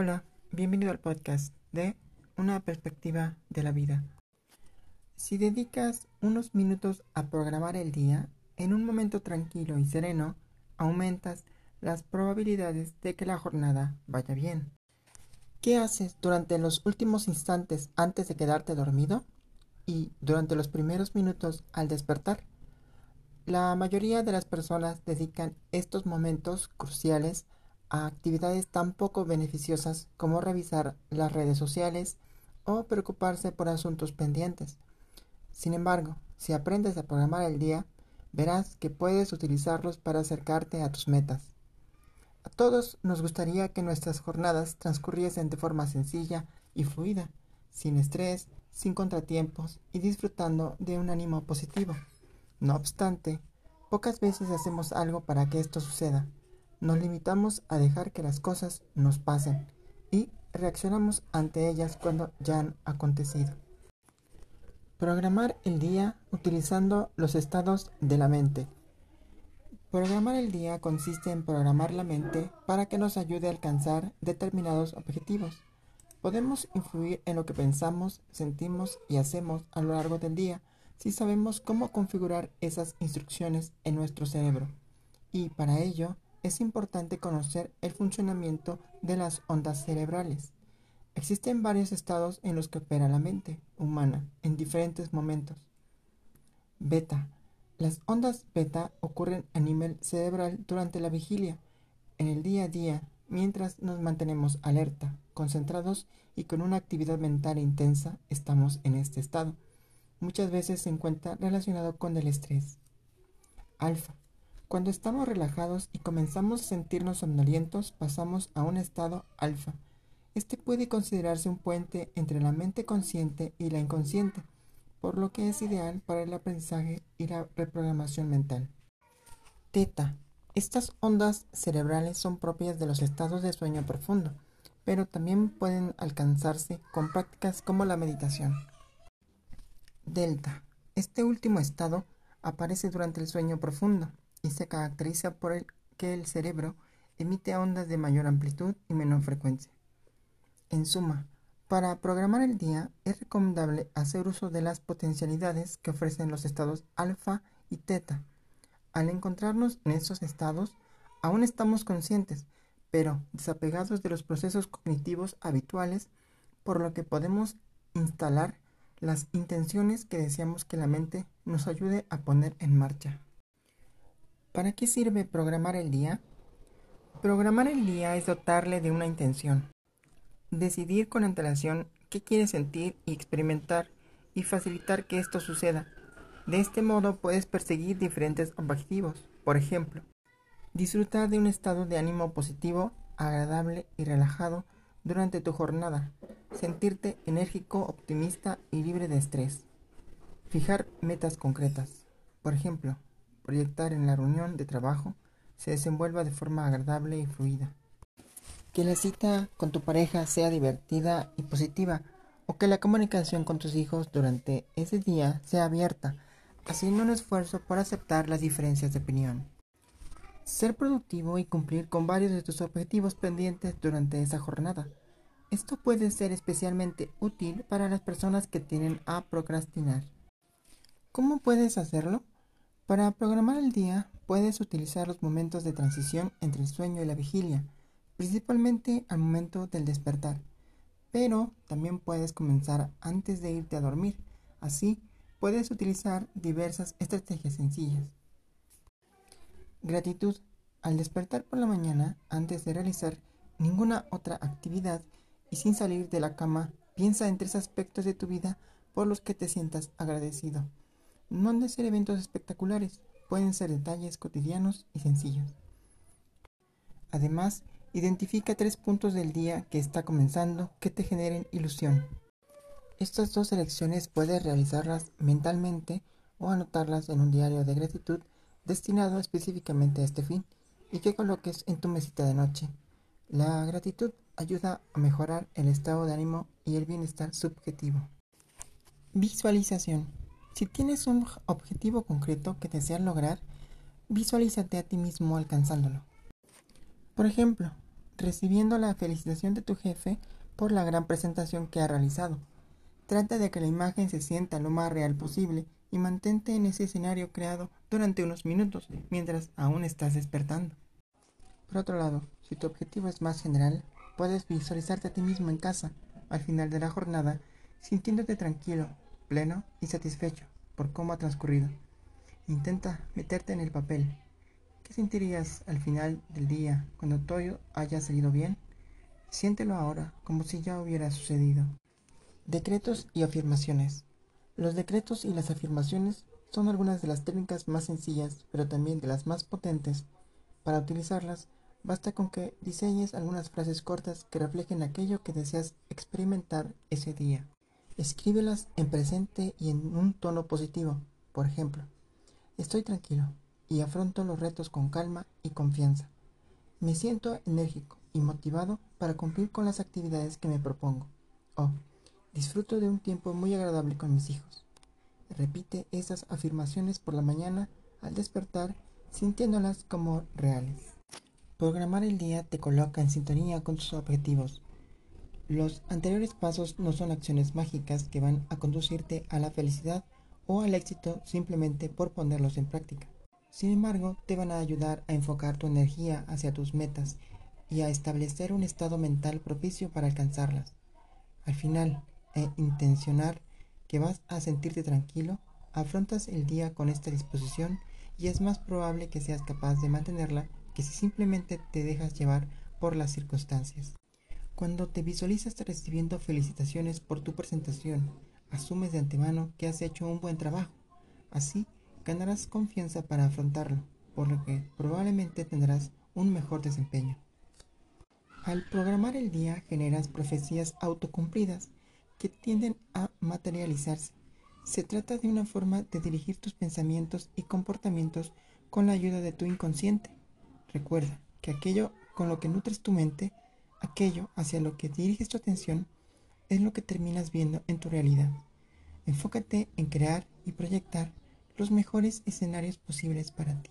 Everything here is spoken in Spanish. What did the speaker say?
Hola, bienvenido al podcast de Una perspectiva de la vida. Si dedicas unos minutos a programar el día, en un momento tranquilo y sereno, aumentas las probabilidades de que la jornada vaya bien. ¿Qué haces durante los últimos instantes antes de quedarte dormido? Y durante los primeros minutos al despertar. La mayoría de las personas dedican estos momentos cruciales a actividades tan poco beneficiosas como revisar las redes sociales o preocuparse por asuntos pendientes. Sin embargo, si aprendes a programar el día, verás que puedes utilizarlos para acercarte a tus metas. A todos nos gustaría que nuestras jornadas transcurriesen de forma sencilla y fluida, sin estrés, sin contratiempos y disfrutando de un ánimo positivo. No obstante, pocas veces hacemos algo para que esto suceda nos limitamos a dejar que las cosas nos pasen y reaccionamos ante ellas cuando ya han acontecido. Programar el día utilizando los estados de la mente. Programar el día consiste en programar la mente para que nos ayude a alcanzar determinados objetivos. Podemos influir en lo que pensamos, sentimos y hacemos a lo largo del día si sabemos cómo configurar esas instrucciones en nuestro cerebro. Y para ello es importante conocer el funcionamiento de las ondas cerebrales. Existen varios estados en los que opera la mente humana en diferentes momentos. Beta. Las ondas beta ocurren a nivel cerebral durante la vigilia, en el día a día, mientras nos mantenemos alerta, concentrados y con una actividad mental intensa, estamos en este estado. Muchas veces se encuentra relacionado con el estrés. Alfa. Cuando estamos relajados y comenzamos a sentirnos somnolientos, pasamos a un estado alfa. Este puede considerarse un puente entre la mente consciente y la inconsciente, por lo que es ideal para el aprendizaje y la reprogramación mental. Teta. Estas ondas cerebrales son propias de los estados de sueño profundo, pero también pueden alcanzarse con prácticas como la meditación. Delta. Este último estado aparece durante el sueño profundo se caracteriza por el que el cerebro emite ondas de mayor amplitud y menor frecuencia. En suma, para programar el día es recomendable hacer uso de las potencialidades que ofrecen los estados alfa y teta. Al encontrarnos en esos estados, aún estamos conscientes, pero desapegados de los procesos cognitivos habituales, por lo que podemos instalar las intenciones que deseamos que la mente nos ayude a poner en marcha. ¿Para qué sirve programar el día? Programar el día es dotarle de una intención. Decidir con antelación qué quieres sentir y experimentar y facilitar que esto suceda. De este modo puedes perseguir diferentes objetivos. Por ejemplo, disfrutar de un estado de ánimo positivo, agradable y relajado durante tu jornada. Sentirte enérgico, optimista y libre de estrés. Fijar metas concretas. Por ejemplo, proyectar en la reunión de trabajo se desenvuelva de forma agradable y fluida. Que la cita con tu pareja sea divertida y positiva o que la comunicación con tus hijos durante ese día sea abierta, haciendo un esfuerzo por aceptar las diferencias de opinión. Ser productivo y cumplir con varios de tus objetivos pendientes durante esa jornada. Esto puede ser especialmente útil para las personas que tienen a procrastinar. ¿Cómo puedes hacerlo? Para programar el día, puedes utilizar los momentos de transición entre el sueño y la vigilia, principalmente al momento del despertar. Pero también puedes comenzar antes de irte a dormir. Así, puedes utilizar diversas estrategias sencillas. Gratitud. Al despertar por la mañana, antes de realizar ninguna otra actividad y sin salir de la cama, piensa en tres aspectos de tu vida por los que te sientas agradecido. No han de ser eventos espectaculares, pueden ser detalles cotidianos y sencillos. Además, identifica tres puntos del día que está comenzando que te generen ilusión. Estas dos elecciones puedes realizarlas mentalmente o anotarlas en un diario de gratitud destinado específicamente a este fin y que coloques en tu mesita de noche. La gratitud ayuda a mejorar el estado de ánimo y el bienestar subjetivo. Visualización. Si tienes un objetivo concreto que deseas lograr, visualízate a ti mismo alcanzándolo. Por ejemplo, recibiendo la felicitación de tu jefe por la gran presentación que ha realizado. Trata de que la imagen se sienta lo más real posible y mantente en ese escenario creado durante unos minutos mientras aún estás despertando. Por otro lado, si tu objetivo es más general, puedes visualizarte a ti mismo en casa al final de la jornada sintiéndote tranquilo, pleno y satisfecho por cómo ha transcurrido. Intenta meterte en el papel. ¿Qué sentirías al final del día cuando todo haya salido bien? Siéntelo ahora como si ya hubiera sucedido. Decretos y afirmaciones. Los decretos y las afirmaciones son algunas de las técnicas más sencillas, pero también de las más potentes. Para utilizarlas, basta con que diseñes algunas frases cortas que reflejen aquello que deseas experimentar ese día. Escríbelas en presente y en un tono positivo. Por ejemplo, estoy tranquilo y afronto los retos con calma y confianza. Me siento enérgico y motivado para cumplir con las actividades que me propongo. O disfruto de un tiempo muy agradable con mis hijos. Repite esas afirmaciones por la mañana al despertar sintiéndolas como reales. Programar el día te coloca en sintonía con tus objetivos los anteriores pasos no son acciones mágicas que van a conducirte a la felicidad o al éxito simplemente por ponerlos en práctica. Sin embargo, te van a ayudar a enfocar tu energía hacia tus metas y a establecer un estado mental propicio para alcanzarlas. Al final, e intencionar que vas a sentirte tranquilo, afrontas el día con esta disposición y es más probable que seas capaz de mantenerla que si simplemente te dejas llevar por las circunstancias. Cuando te visualizas recibiendo felicitaciones por tu presentación, asumes de antemano que has hecho un buen trabajo. Así ganarás confianza para afrontarlo, por lo que probablemente tendrás un mejor desempeño. Al programar el día generas profecías autocumplidas que tienden a materializarse. Se trata de una forma de dirigir tus pensamientos y comportamientos con la ayuda de tu inconsciente. Recuerda que aquello con lo que nutres tu mente aquello hacia lo que diriges tu atención es lo que terminas viendo en tu realidad. Enfócate en crear y proyectar los mejores escenarios posibles para ti.